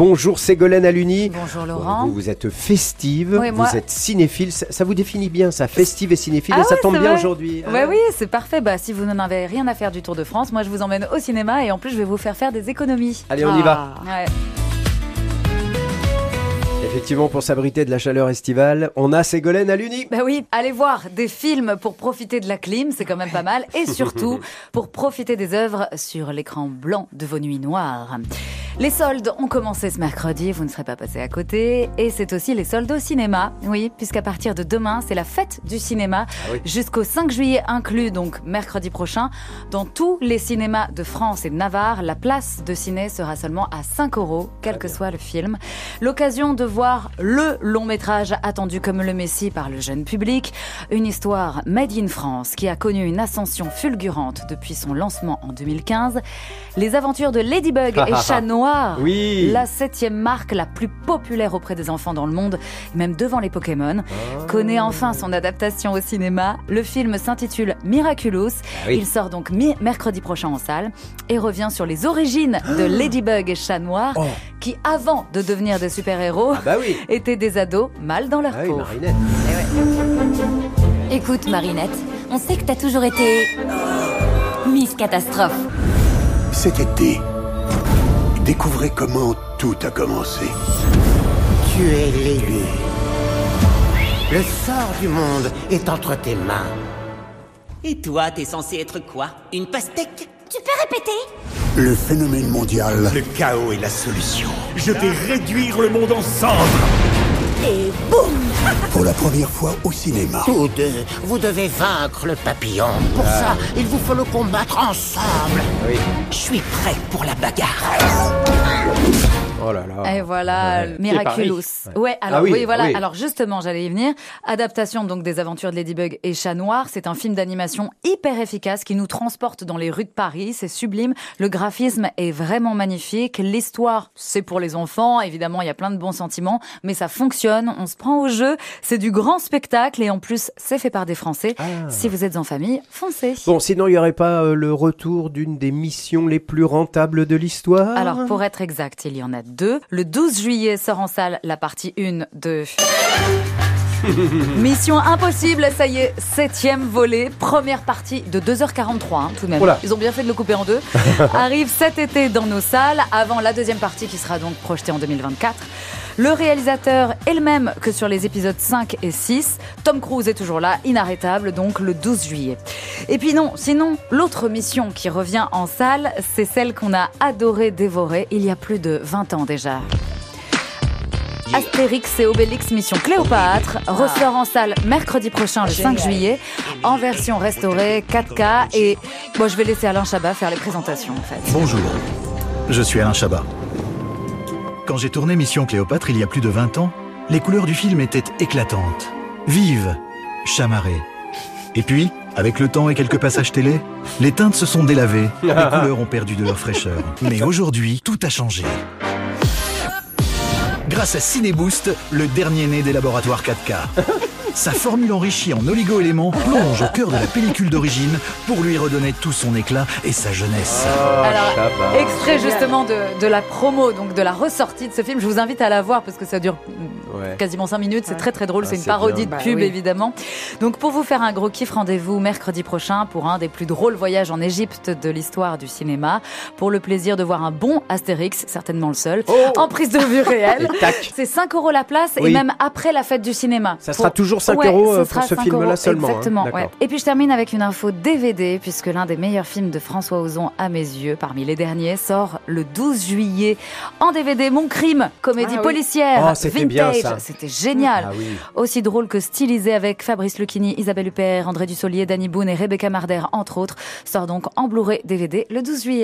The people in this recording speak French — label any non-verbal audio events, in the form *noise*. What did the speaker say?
Bonjour Ségolène Aluni. Bonjour Laurent. Vous, vous êtes festive, Oui, moi- vous êtes cinéphile, ça, ça vous définit bien ça, festive et cinéphile, Ah et ça ouais, tombe bien aujourd'hui. Ouais, hein oui, c'est parfait. Bah, si vous n'en avez rien à faire du Tour de France, moi je vous emmène au cinéma et en plus je vais vous faire faire des économies. Allez, on y va. Ouais. Effectivement, pour s'abriter de la chaleur estivale, on a Ségolène Aluni. Bah oui, allez voir des films pour profiter de la clim, c'est quand même pas *laughs* mal. Et surtout, pour profiter des œuvres sur l'écran blanc de vos nuits noires. Les soldes ont commencé ce mercredi, vous ne serez pas passé à côté. Et c'est aussi les soldes au cinéma. Oui, puisqu'à partir de demain, c'est la fête du cinéma. oui. Jusqu'au 5 juillet inclus, donc mercredi prochain. Dans tous les cinémas de France et de Navarre, la place de ciné sera seulement à 5 euros, quel que soit le film. L'occasion de voir le long métrage attendu comme le Messie par le jeune public. Une histoire made in France qui a connu une ascension fulgurante depuis son lancement en 2015. Les aventures de Ladybug et *laughs* Chat Noir. Oui. La septième marque la plus populaire auprès des enfants dans le monde, même devant les Pokémon, connaît enfin son adaptation au cinéma. Le film s'intitule Miraculous. oui. Il sort donc mi- mercredi prochain en salle et revient sur les origines de Ladybug et Chat Noir, Oh. qui avant de devenir des super-héros, Ah bah oui. étaient des ados mal dans leur Ah oui, peau. Marinette. Écoute, Marinette, on sait que t'as toujours été. Miss Catastrophe. Cet été, découvrez comment tout a commencé. Tu es l'élu. Le sort du monde est entre tes mains. Et toi, t'es censé être quoi? Une pastèque? Tu peux répéter? Le phénomène mondial Le chaos est la solution. Je vais réduire le monde en cendres. Et boum pour la première fois au cinéma. Tous deux, vous devez vaincre le papillon. Pour ça, il vous faut le combattre ensemble. Oui. Je suis prêt pour la bagarre. Oh là là. Et voilà, Ouais. Miraculous. Et Paris. Ouais, alors Ah oui, oui, voilà. oui. Alors justement, j'allais y venir. Adaptation donc des aventures de Ladybug et Chat Noir. C'est un film d'animation hyper efficace qui nous transporte dans les rues de Paris. C'est sublime. Le graphisme est vraiment magnifique. L'histoire, c'est pour les enfants. Évidemment, il y a plein de bons sentiments, mais ça fonctionne. On se prend au jeu. C'est du grand spectacle et en plus, c'est fait par des Français. Ah. Si vous êtes en famille, foncez. Bon, sinon, il n'y aurait pas euh, le retour d'une des missions les plus rentables de l'histoire? Alors, pour être exact, il y en a Le 12 juillet sort en salle la partie 1 de... *laughs* Mission Impossible, ça y est, septième volet, première partie de 2h43 hein, tout de même. Oula. Ils ont bien fait de le couper en deux. *laughs* Arrive cet été dans nos salles, avant la deuxième partie qui sera donc projetée en 2024. Le réalisateur est le même que sur les épisodes 5 et 6. Tom Cruise est toujours là, inarrêtable, donc le 12 juillet. Et puis non, sinon, l'autre mission qui revient en salle, c'est celle qu'on a adoré dévorer il y a plus de 20 ans déjà. Astérix et Obélix Mission Cléopâtre ressort en salle mercredi prochain le 5 juillet en version restaurée 4K et bon je vais laisser Alain Chabat faire les présentations en fait. Bonjour, je suis Alain Chabat. Quand j'ai tourné Mission Cléopâtre il y a plus de 20 ans, les couleurs du film étaient éclatantes, vives, chamarrées. Et puis, avec le temps et quelques passages télé, les teintes se sont délavées, les *laughs* couleurs ont perdu de leur fraîcheur. Mais aujourd'hui, tout a changé. Grâce à Cineboost, le dernier né des laboratoires 4K. *laughs* Sa formule enrichie en oligo-éléments plonge au cœur de la pellicule d'origine pour lui redonner tout son éclat et sa jeunesse. Alors, Chabat. extrait justement de, de la promo, donc de la ressortie de ce film. Je vous invite à la voir parce que ça dure Ouais. quasiment 5 minutes. C'est très très drôle. Ah, c'est une parodie bien. de Bah pub oui. évidemment. Donc pour vous faire un gros kiff, rendez-vous mercredi prochain pour un des plus drôles voyages en Égypte de l'histoire du cinéma. Pour le plaisir de voir un bon Astérix, certainement le seul, Oh en prise de vue réelle. C'est 5 euros la place Oui. et même après la fête du cinéma. Ça sera toujours 5 Ouais, euros, ce euh, sera pour ce 5 film-là seulement, hein. Exactement. Ouais. Et puis je termine avec une info DVD, puisque l'un des meilleurs films de François Ozon à mes yeux, parmi les derniers, sort le 12 juillet en DVD. Mon crime, comédie Ah oui. policière, Oh, c'était bien, vintage. ça. C'était génial. Ah oui. Aussi drôle que stylisé avec Fabrice Lucchini, Isabelle Huppert, André Dussolier, Danny Boone et Rebecca Marder, entre autres, sort donc en Blu-ray DVD le 12 juillet.